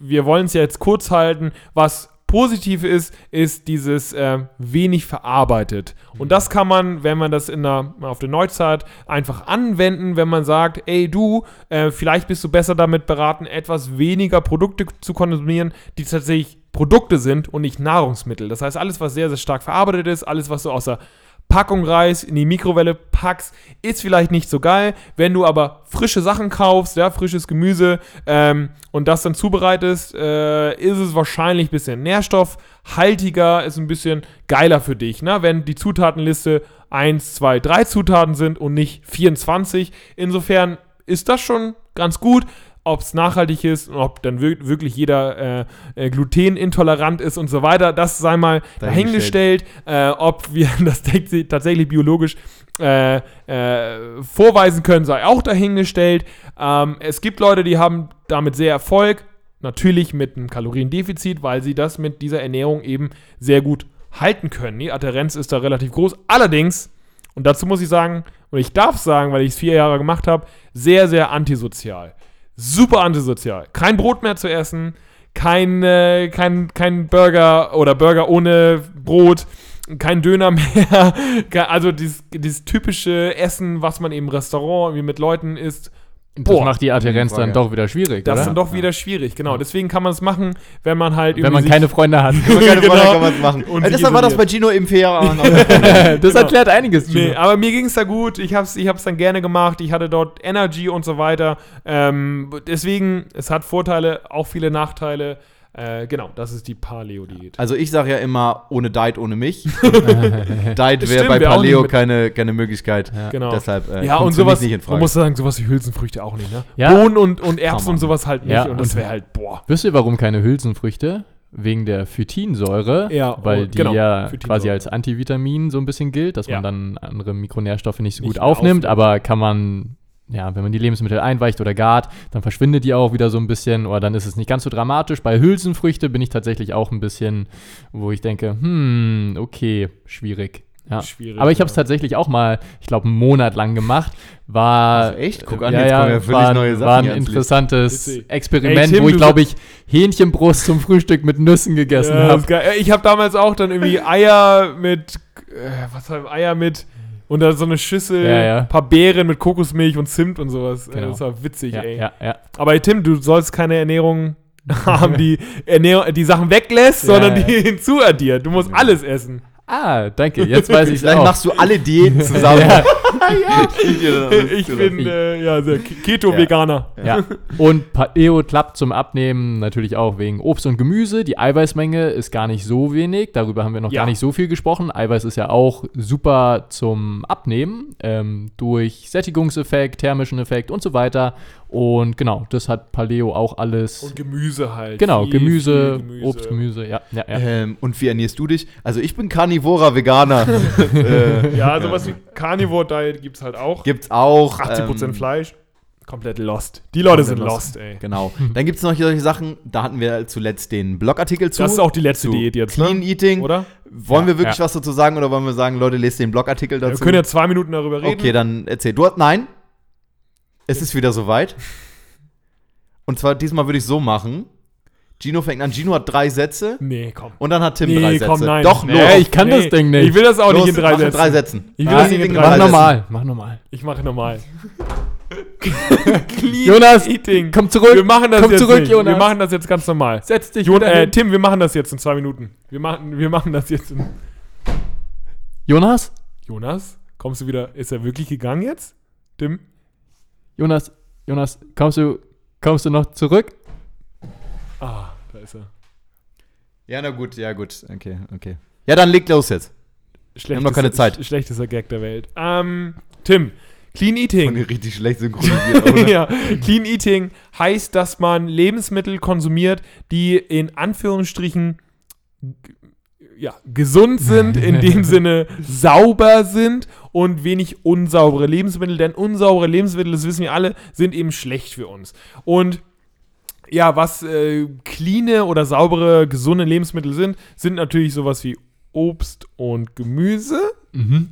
wir wollen es ja jetzt kurz halten. Was positiv ist, ist dieses äh, wenig verarbeitet. Und das kann man, wenn man das in der, auf der Neuzeit einfach anwenden, wenn man sagt, ey du, äh, vielleicht bist du besser damit beraten, etwas weniger Produkte zu konsumieren, die tatsächlich Produkte sind und nicht Nahrungsmittel. Das heißt, alles, was sehr, sehr stark verarbeitet ist, alles, was du aus der Packung Reis in die Mikrowelle packst, ist vielleicht nicht so geil. Wenn du aber frische Sachen kaufst, ja, frisches Gemüse ähm, und das dann zubereitest, äh, ist es wahrscheinlich ein bisschen nährstoffhaltiger, ist ein bisschen geiler für dich, ne? wenn die Zutatenliste 1, 2, 3 Zutaten sind und nicht 24. Insofern ist das schon ganz gut. Ob es nachhaltig ist und ob dann wir wirklich jeder äh, äh, glutenintolerant ist und so weiter, das sei mal Dahingestellt. dahingestellt. Äh, ob wir das tats- tatsächlich biologisch äh, äh, vorweisen können, sei auch dahingestellt. Ähm, es gibt Leute, die haben damit sehr Erfolg, natürlich mit einem Kaloriendefizit, weil sie das mit dieser Ernährung eben sehr gut halten können. Die Adherenz ist da relativ groß. Allerdings, und dazu muss ich sagen, und ich darf sagen, weil ich es vier Jahre gemacht habe, sehr, sehr antisozial. Super antisozial. Kein Brot mehr zu essen, kein, äh, kein, kein Burger oder Burger ohne Brot, kein Döner mehr. Also dieses, dieses typische Essen, was man im Restaurant wie mit Leuten isst, Das Boah. macht die Adherenz dann doch wieder schwierig, das ist dann doch wieder schwierig. Genau, deswegen kann man es machen, wenn man halt Wenn man keine Freunde hat. Wenn man keine Genau. Freunde hat, kann man es machen. Und äh, sich deshalb war das bei. Gino im Jahren. das Genau. erklärt einiges. Nee, Gino. aber mir ging es da gut. Ich habe es ich hab's dann gerne gemacht. Ich hatte dort Energy und so weiter. Ähm, deswegen, es hat Vorteile, auch viele Nachteile. Äh, genau, das ist die Paleo-Diät. Also ich sage ja immer, ohne Diet, ohne mich. Diet wäre bei Paleo nicht keine, keine Möglichkeit. Genau. Deshalb äh, ja, und sowas, nicht in man Frage. muss sagen, sowas wie Hülsenfrüchte auch nicht, ne? Ja. Bohnen und, und Erbsen Come und sowas halt nicht. Ja, und das wäre halt, boah. Wisst ihr, warum keine Hülsenfrüchte? Wegen der Phytinsäure, Ja, weil oh, die genau, ja quasi als Antivitamin so ein bisschen gilt, dass Ja. man dann andere Mikronährstoffe nicht so Nicht gut mehr aufnimmt, aufnimmt. aber kann man, ja, wenn man die Lebensmittel einweicht oder gart, dann verschwindet die auch wieder so ein bisschen oder dann ist es nicht ganz so dramatisch. Bei Hülsenfrüchte bin ich tatsächlich auch ein bisschen, wo ich denke, hm, okay, schwierig. Ja. Schwierig, Aber ich habe es ja. tatsächlich auch mal, ich glaube, einen Monat lang gemacht. War Ach, echt? Guck an, ja, jetzt kommen ja völlig war, neue Sachen war ein Licht. interessantes Witzig. Experiment, Ey, Tim, wo ich glaube ich Hähnchenbrust zum Frühstück mit Nüssen gegessen habe. Ich habe damals auch dann irgendwie Eier mit, äh, was haben Eier mit und dann so eine Schüssel, Ja, ja. paar Beeren mit Kokosmilch und Zimt und sowas. Äh, Genau. Das war witzig, Ja, ey. ja, ja. Aber Tim, du sollst keine Ernährung haben, die Ernährung, die Sachen weglässt, Ja, sondern ja. die hinzuaddiert. Du musst alles essen. Ah, danke. Jetzt weiß ich Vielleicht auch. machst du alle Diäten zusammen. ja, ich bin äh, ja, Keto-Veganer. Ja. Und Paleo klappt zum Abnehmen natürlich auch wegen Obst und Gemüse. Die Eiweißmenge ist gar nicht so wenig. Darüber haben wir noch Ja. gar nicht so viel gesprochen. Eiweiß ist ja auch super zum Abnehmen ähm, durch Sättigungseffekt, thermischen Effekt und so weiter. Und genau, das hat Paleo auch alles. Und Gemüse halt. genau, Viel, Gemüse, viel Gemüse. Obst, Gemüse, ja. ja, ja. Ähm, und wie ernährst du dich? Also ich bin karnivorer Veganer. äh, Ja, sowas wie Carnivore Diet gibt es halt auch. gibt's auch. 80% ähm, Fleisch. Komplett lost. Die Leute sind komplett lost, ey. Genau. Dann gibt es noch solche Sachen, da hatten wir zuletzt den Blogartikel zu. Das ist auch die letzte Diät jetzt, Clean ne? Eating. Oder? Wollen Ja, wir wirklich ja. was dazu sagen oder wollen wir sagen, Leute, lest den Blogartikel Wir dazu? können ja zwei Minuten darüber reden. okay, dann erzähl. Du hast, nein, es ist wieder soweit. Und zwar diesmal würde ich so machen. Gino fängt an. Gino hat drei Sätze Nee, komm. und dann hat Tim Nee, drei Sätze. komm, nein. Doch, Nee, los. ich kann das Ding nicht. Ich will das auch los, nicht in drei mach Sätzen. drei Sätzen. Ich will das nicht in Ding drei Mach Sätzen. normal, mach normal. Ich mache normal. Clean Jonas, Eating. komm zurück. Wir machen das Komm jetzt zurück, nicht. Jonas. Wir machen das jetzt ganz normal. Setz dich Jo wieder äh, hin. Tim, wir machen das jetzt in zwei Minuten. Wir machen, wir machen das jetzt in Jonas? Jonas, kommst du wieder? Ist er wirklich gegangen jetzt? Tim? Jonas, Jonas, kommst du, kommst du noch zurück? Ah, er. Ja, na gut, ja gut. Okay, okay. Ja, dann leg los jetzt. haben noch keine Zeit. sch- Schlechtester Gag der Welt. Ähm, Tim, Clean Eating. richtig schlecht synchronisiert. ja, Clean Eating heißt, dass man Lebensmittel konsumiert, die in Anführungsstrichen ja, gesund sind, in dem Sinne sauber sind und wenig unsaubere Lebensmittel, denn unsaubere Lebensmittel, das wissen wir alle, sind eben schlecht für uns. Und ja, was äh, cleane oder saubere, gesunde Lebensmittel sind, sind natürlich sowas wie Obst und Gemüse. Mhm.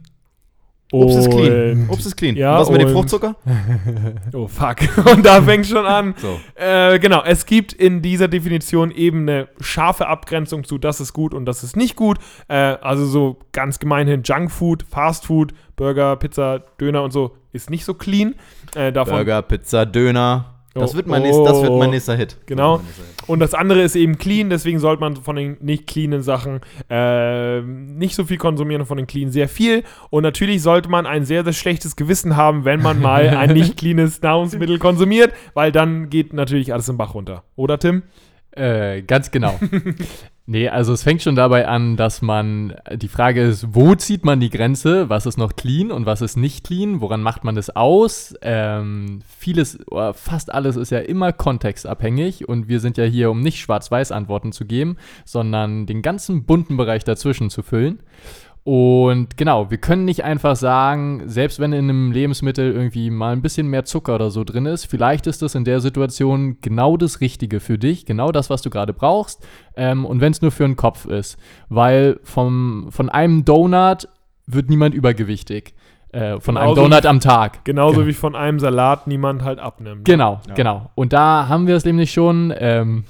Obst ist clean. Obst ist clean. Ja, Und was mit dem Fruchtzucker? Oh fuck. Und da fängt schon an. So. Äh, genau, es gibt in dieser Definition eben eine scharfe Abgrenzung zu, das ist gut und das ist nicht gut. Äh, also so ganz gemeinhin Junkfood, Fastfood, Burger, Pizza, Döner und so ist nicht so clean. Äh, davon Burger, Pizza, Döner. Das, Oh, wird mein nächst, das wird oh. mein nächster Hit. Genau. Das wird mein nächster Hit. Und das andere ist eben clean, deswegen sollte man von den nicht cleanen Sachen äh, nicht so viel konsumieren und von den clean sehr viel. Und natürlich sollte man ein sehr, sehr schlechtes Gewissen haben, wenn man mal ein nicht cleanes Nahrungsmittel konsumiert, weil dann geht natürlich alles im Bach runter. Oder Tim? Äh, ganz genau. nee, also es fängt schon dabei an, dass man, die Frage ist, wo zieht man die Grenze? Was ist noch clean und was ist nicht clean? Woran macht man das aus? Ähm, vieles, oder fast alles ist ja immer kontextabhängig und wir sind ja hier, um nicht schwarz-weiß Antworten zu geben, sondern den ganzen bunten Bereich dazwischen zu füllen. Und genau, wir können nicht einfach sagen, selbst wenn in einem Lebensmittel irgendwie mal ein bisschen mehr Zucker oder so drin ist, vielleicht ist das in der Situation genau das Richtige für dich, genau das, was du gerade brauchst. Ähm, und wenn es nur für den Kopf ist, weil vom, von einem Donut wird niemand übergewichtig. Äh, von einem Genauso Donut am Tag. Genauso Genau. wie von einem Salat niemand halt abnimmt. Genau, Ja. genau. Und da haben wir es nämlich schon. Ähm,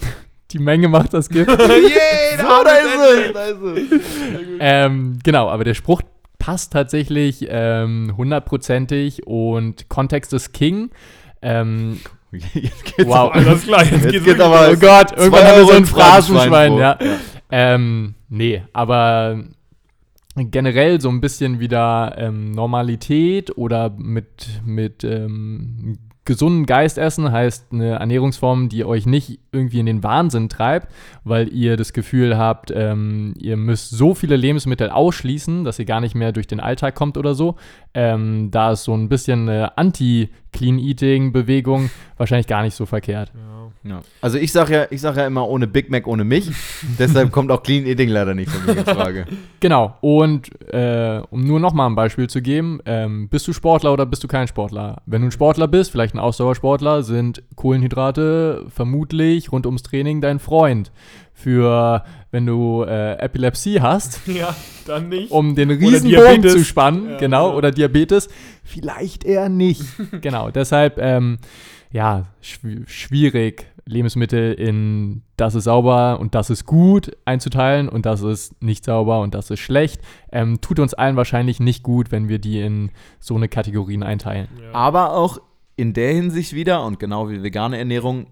die Menge macht das Gift. Yay, da, da ist es. Da ist es. ähm, genau, aber der Spruch passt tatsächlich ähm, hundertprozentig und Kontext ist King. Ähm, Jetzt geht's Wow. Alles klar, jetzt, Jetzt geht's geht's aber- oh Gott, irgendwann haben wir so ein Phrasenschwein vor. ja. Ähm, nee, aber generell so ein bisschen wieder ähm, Normalität oder mit, mit ähm, gesunden Geist essen heißt eine Ernährungsform, die euch nicht irgendwie in den Wahnsinn treibt, weil ihr das Gefühl habt, ähm, ihr müsst so viele Lebensmittel ausschließen, dass ihr gar nicht mehr durch den Alltag kommt oder so. Ähm, da ist so ein bisschen eine Anti-Clean-Eating-Bewegung wahrscheinlich gar nicht so verkehrt. Ja. Also ich sage ja, ich sag ja immer ohne Big Mac, ohne mich. Deshalb kommt auch Clean Eating leider nicht von mir in Frage. Genau, und äh, um nur noch mal ein Beispiel zu geben, ähm, bist du Sportler oder bist du kein Sportler? Wenn du ein Sportler bist, vielleicht ein Ausdauersportler, sind Kohlenhydrate vermutlich rund ums Training dein Freund. Für, wenn du äh, Epilepsie hast, Ja, dann nicht. um den Riesenbogen zu spannen, Ja, genau, ja. oder Diabetes, vielleicht eher nicht. genau, deshalb, ähm, ja, schw schwierig, Lebensmittel in das ist sauber und das ist gut einzuteilen und das ist nicht sauber und das ist schlecht. Ähm, tut uns allen wahrscheinlich nicht gut, wenn wir die in so eine Kategorien einteilen. Ja. Aber auch in der Hinsicht wieder, und genau wie vegane Ernährung,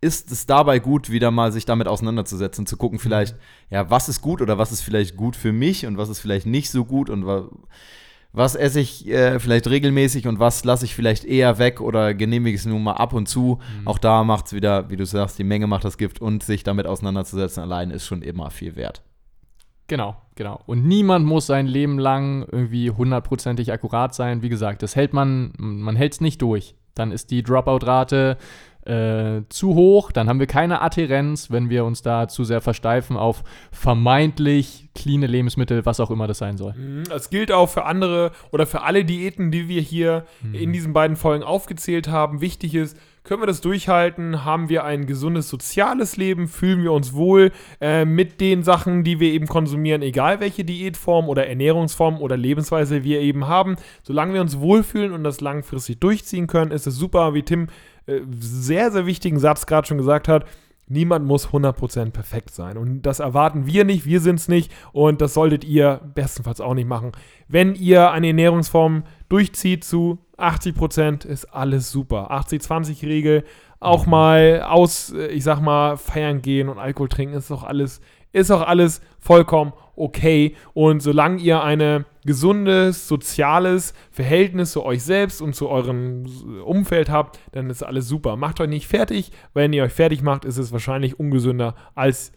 ist es dabei gut, wieder mal sich damit auseinanderzusetzen, zu gucken, vielleicht, ja, was ist gut oder was ist vielleicht gut für mich und was ist vielleicht nicht so gut und wa was esse ich äh, vielleicht regelmäßig und was lasse ich vielleicht eher weg oder genehmige es nur mal ab und zu. Mhm. Auch da macht es wieder, wie du sagst, die Menge macht das Gift und sich damit auseinanderzusetzen allein ist schon immer viel wert. Genau, genau. Und niemand muss sein Leben lang irgendwie hundertprozentig akkurat sein. Wie gesagt, das hält man, man hält es nicht durch. Dann ist die Dropout-Rate äh, zu hoch, dann haben wir keine Adhärenz, wenn wir uns da zu sehr versteifen auf vermeintlich cleane Lebensmittel, was auch immer das sein soll. Mhm, Das gilt auch für andere oder für alle Diäten, die wir hier in diesen beiden Folgen aufgezählt haben. Wichtig ist, können wir das durchhalten? Haben wir ein gesundes soziales Leben? Fühlen wir uns wohl äh, mit den Sachen, die wir eben konsumieren, egal welche Diätform oder Ernährungsform oder Lebensweise wir eben haben? Solange wir uns wohlfühlen und das langfristig durchziehen können, ist es super, wie Tim sehr, sehr wichtigen Satz gerade schon gesagt hat. Niemand muss 100% perfekt sein. Und das erwarten wir nicht, wir sind es nicht. Und das solltet ihr bestenfalls auch nicht machen. Wenn ihr eine Ernährungsform durchzieht zu 80%, ist alles super. 80-20-Regel, auch mal aus, äh, ich sag mal, feiern gehen und Alkohol trinken, ist doch alles, ist auch alles vollkommen okay. Und solange ihr ein gesundes, soziales Verhältnis zu euch selbst und zu eurem Umfeld habt, dann ist alles super. Macht euch nicht fertig. Wenn ihr euch fertig macht, ist es wahrscheinlich ungesünder, als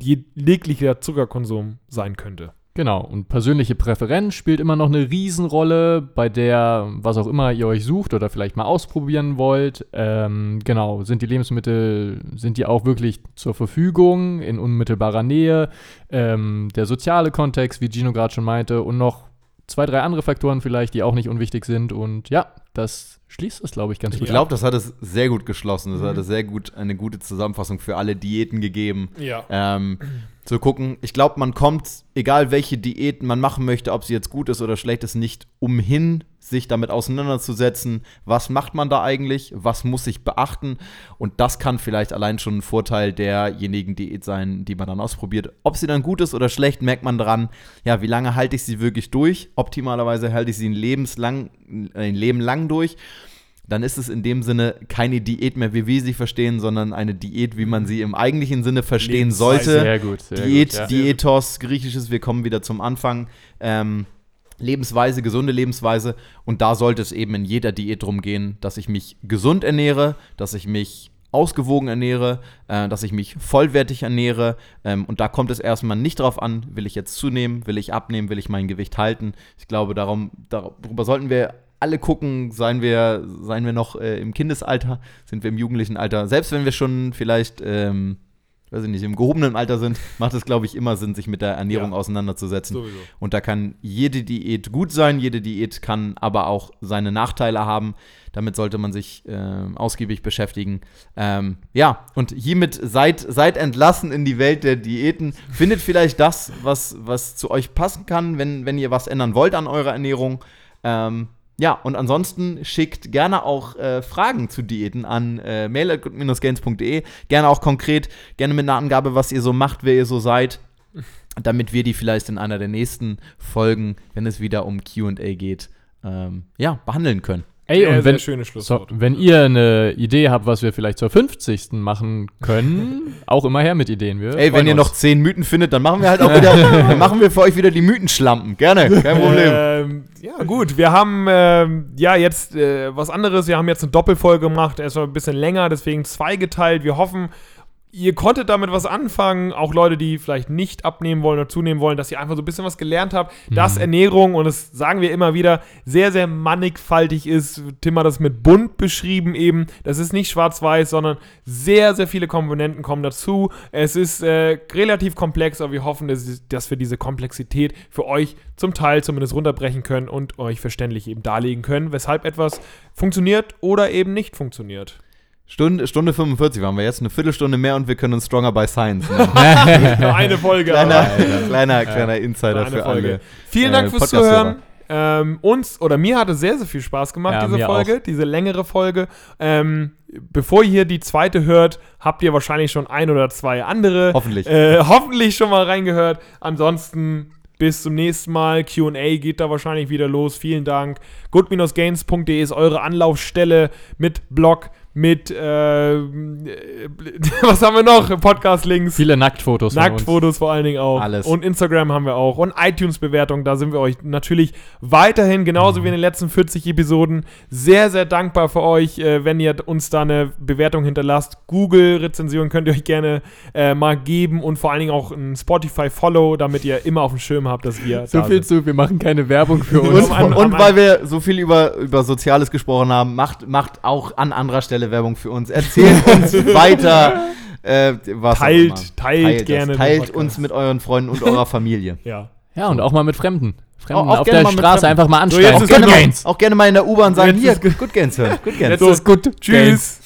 jeglicher Zuckerkonsum sein könnte. Genau, und persönliche Präferenz spielt immer noch eine Riesenrolle, bei der, was auch immer ihr euch sucht oder vielleicht mal ausprobieren wollt. Ähm, genau, sind die Lebensmittel, sind die auch wirklich zur Verfügung in unmittelbarer Nähe? Ähm, der soziale Kontext, wie Gino gerade schon meinte, und noch zwei, drei andere Faktoren vielleicht, die auch nicht unwichtig sind. Und ja, das schließt es, glaube ich, ganz Ich gut. glaube, das hat es sehr gut geschlossen. Das Mhm. hat es sehr gut eine gute Zusammenfassung für alle Diäten gegeben. Ja. Ähm, zu gucken, ich glaube, man kommt, egal welche Diät man machen möchte, ob sie jetzt gut ist oder schlecht ist, nicht umhin, sich damit auseinanderzusetzen, was macht man da eigentlich, was muss ich beachten und das kann vielleicht allein schon ein Vorteil derjenigen Diät sein, die man dann ausprobiert. Ob sie dann gut ist oder schlecht, merkt man dran, ja, wie lange halte ich sie wirklich durch? Optimalerweise halte ich sie ein, lebenslang, ein Leben lang durch dann ist es in dem Sinne keine Diät mehr, wie wir sie verstehen, sondern eine Diät, wie man sie im eigentlichen Sinne verstehen sollte. Sehr gut. Sehr Diät, gut, ja. Diätos, griechisches, wir kommen wieder zum Anfang. Ähm, Lebensweise, gesunde Lebensweise. Und da sollte es eben in jeder Diät darum gehen, dass ich mich gesund ernähre, dass ich mich ausgewogen ernähre, äh, dass ich mich vollwertig ernähre. Ähm, und da kommt es erstmal nicht drauf an, will ich jetzt zunehmen, will ich abnehmen, will ich mein Gewicht halten. Ich glaube, darum, darüber sollten wir alle gucken, seien wir, seien wir noch äh, im Kindesalter, sind wir im jugendlichen Alter. Selbst wenn wir schon vielleicht, ähm, weiß ich nicht, im gehobenen Alter sind, macht es, glaube ich, immer Sinn, sich mit der Ernährung Ja. auseinanderzusetzen. Sowieso. Und da kann jede Diät gut sein, jede Diät kann aber auch seine Nachteile haben. Damit sollte man sich ähm, ausgiebig beschäftigen. Ähm, ja, und hiermit seid, seid entlassen in die Welt der Diäten. Findet vielleicht das, was, was zu euch passen kann, wenn, wenn ihr was ändern wollt an eurer Ernährung. Ähm, ja, und ansonsten schickt gerne auch äh, Fragen zu Diäten an äh, mail.good-gains.de. Gerne auch konkret, gerne mit einer Angabe, was ihr so macht, wer ihr so seid damit wir die vielleicht in einer der nächsten Folgen, wenn es wieder um QA geht, ähm, ja, behandeln können. Ey, Sehr, und sehr wenn, schönes so, Schlusswort. wenn ihr eine Idee habt, was wir vielleicht zur 50. machen können, auch immer her mit Ideen. Wir Ey, wenn ihr uns. noch zehn Mythen findet, dann machen wir halt auch wieder, dann machen wir für euch wieder die Mythenschlampen. Gerne, kein Problem. Ähm, ja, gut. Wir haben ähm, ja jetzt äh, was anderes. Wir haben jetzt eine Doppelfolge gemacht. Erstmal ein bisschen länger, deswegen zweigeteilt. Wir hoffen, ihr konntet damit was anfangen. Auch Leute, die vielleicht nicht abnehmen wollen oder zunehmen wollen, dass ihr einfach so ein bisschen was gelernt habt. Dass Ernährung, und das sagen wir immer wieder, sehr, sehr mannigfaltig ist. Tim hat das mit bunt beschrieben eben. Das ist nicht schwarz-weiß, sondern sehr, sehr viele Komponenten kommen dazu. Es ist äh, relativ komplex, aber wir hoffen, dass, dass wir diese Komplexität für euch zum Teil zumindest runterbrechen können und euch verständlich eben darlegen können, weshalb etwas funktioniert oder eben nicht funktioniert. Stunde, Stunde 45 waren wir jetzt, eine Viertelstunde mehr und wir können uns Stronger by Science nennen. Nur eine Folge. kleiner, aber kleiner, kleiner Insider eine für Folge. alle. Vielen äh, Dank fürs. Zuhören. Ähm, uns oder mir hat es sehr, sehr viel Spaß gemacht, Ja, diese Folge, diese längere Folge. Ähm, bevor ihr hier die zweite hört, habt ihr wahrscheinlich schon ein oder zwei andere Hoffentlich. äh, hoffentlich schon mal reingehört. Ansonsten bis zum nächsten Mal. QA geht da wahrscheinlich wieder los. Vielen Dank. good-gains.de ist eure Anlaufstelle mit Blog, mit, äh, was haben wir noch? Podcast-Links. Viele Nacktfotos. Nacktfotos vor allen Dingen auch. Alles. Und Instagram haben wir auch. Und iTunes-Bewertung, da sind wir euch natürlich weiterhin, genauso wie in den letzten 40 Episoden, sehr, sehr dankbar für euch, äh, wenn ihr uns da eine Bewertung hinterlasst. Google-Rezension könnt ihr euch gerne äh, mal geben und vor allen Dingen auch ein Spotify-Follow, damit ihr immer auf dem Schirm habt, dass wir So viel sind. zu, wir machen keine Werbung für uns. Und, am- und weil wir so viel über, über Soziales gesprochen haben, macht, macht auch an anderer Stelle Werbung für uns. Erzählt uns weiter. Äh, was auch Teilt- teilt das. gerne Teilt uns mit euren Freunden und eurer Familie. Ja. Ja, und auch mal mit Fremden. Fremden Auch- auch auf der Straße Fremden. einfach mal So, anschreiben. jetzt Auch gerne, mal, auch gerne mal in der U-Bahn sagen, Jetzt hier, ist Good Gains hören. Good Gains. Jetzt ist gut. Tschüss.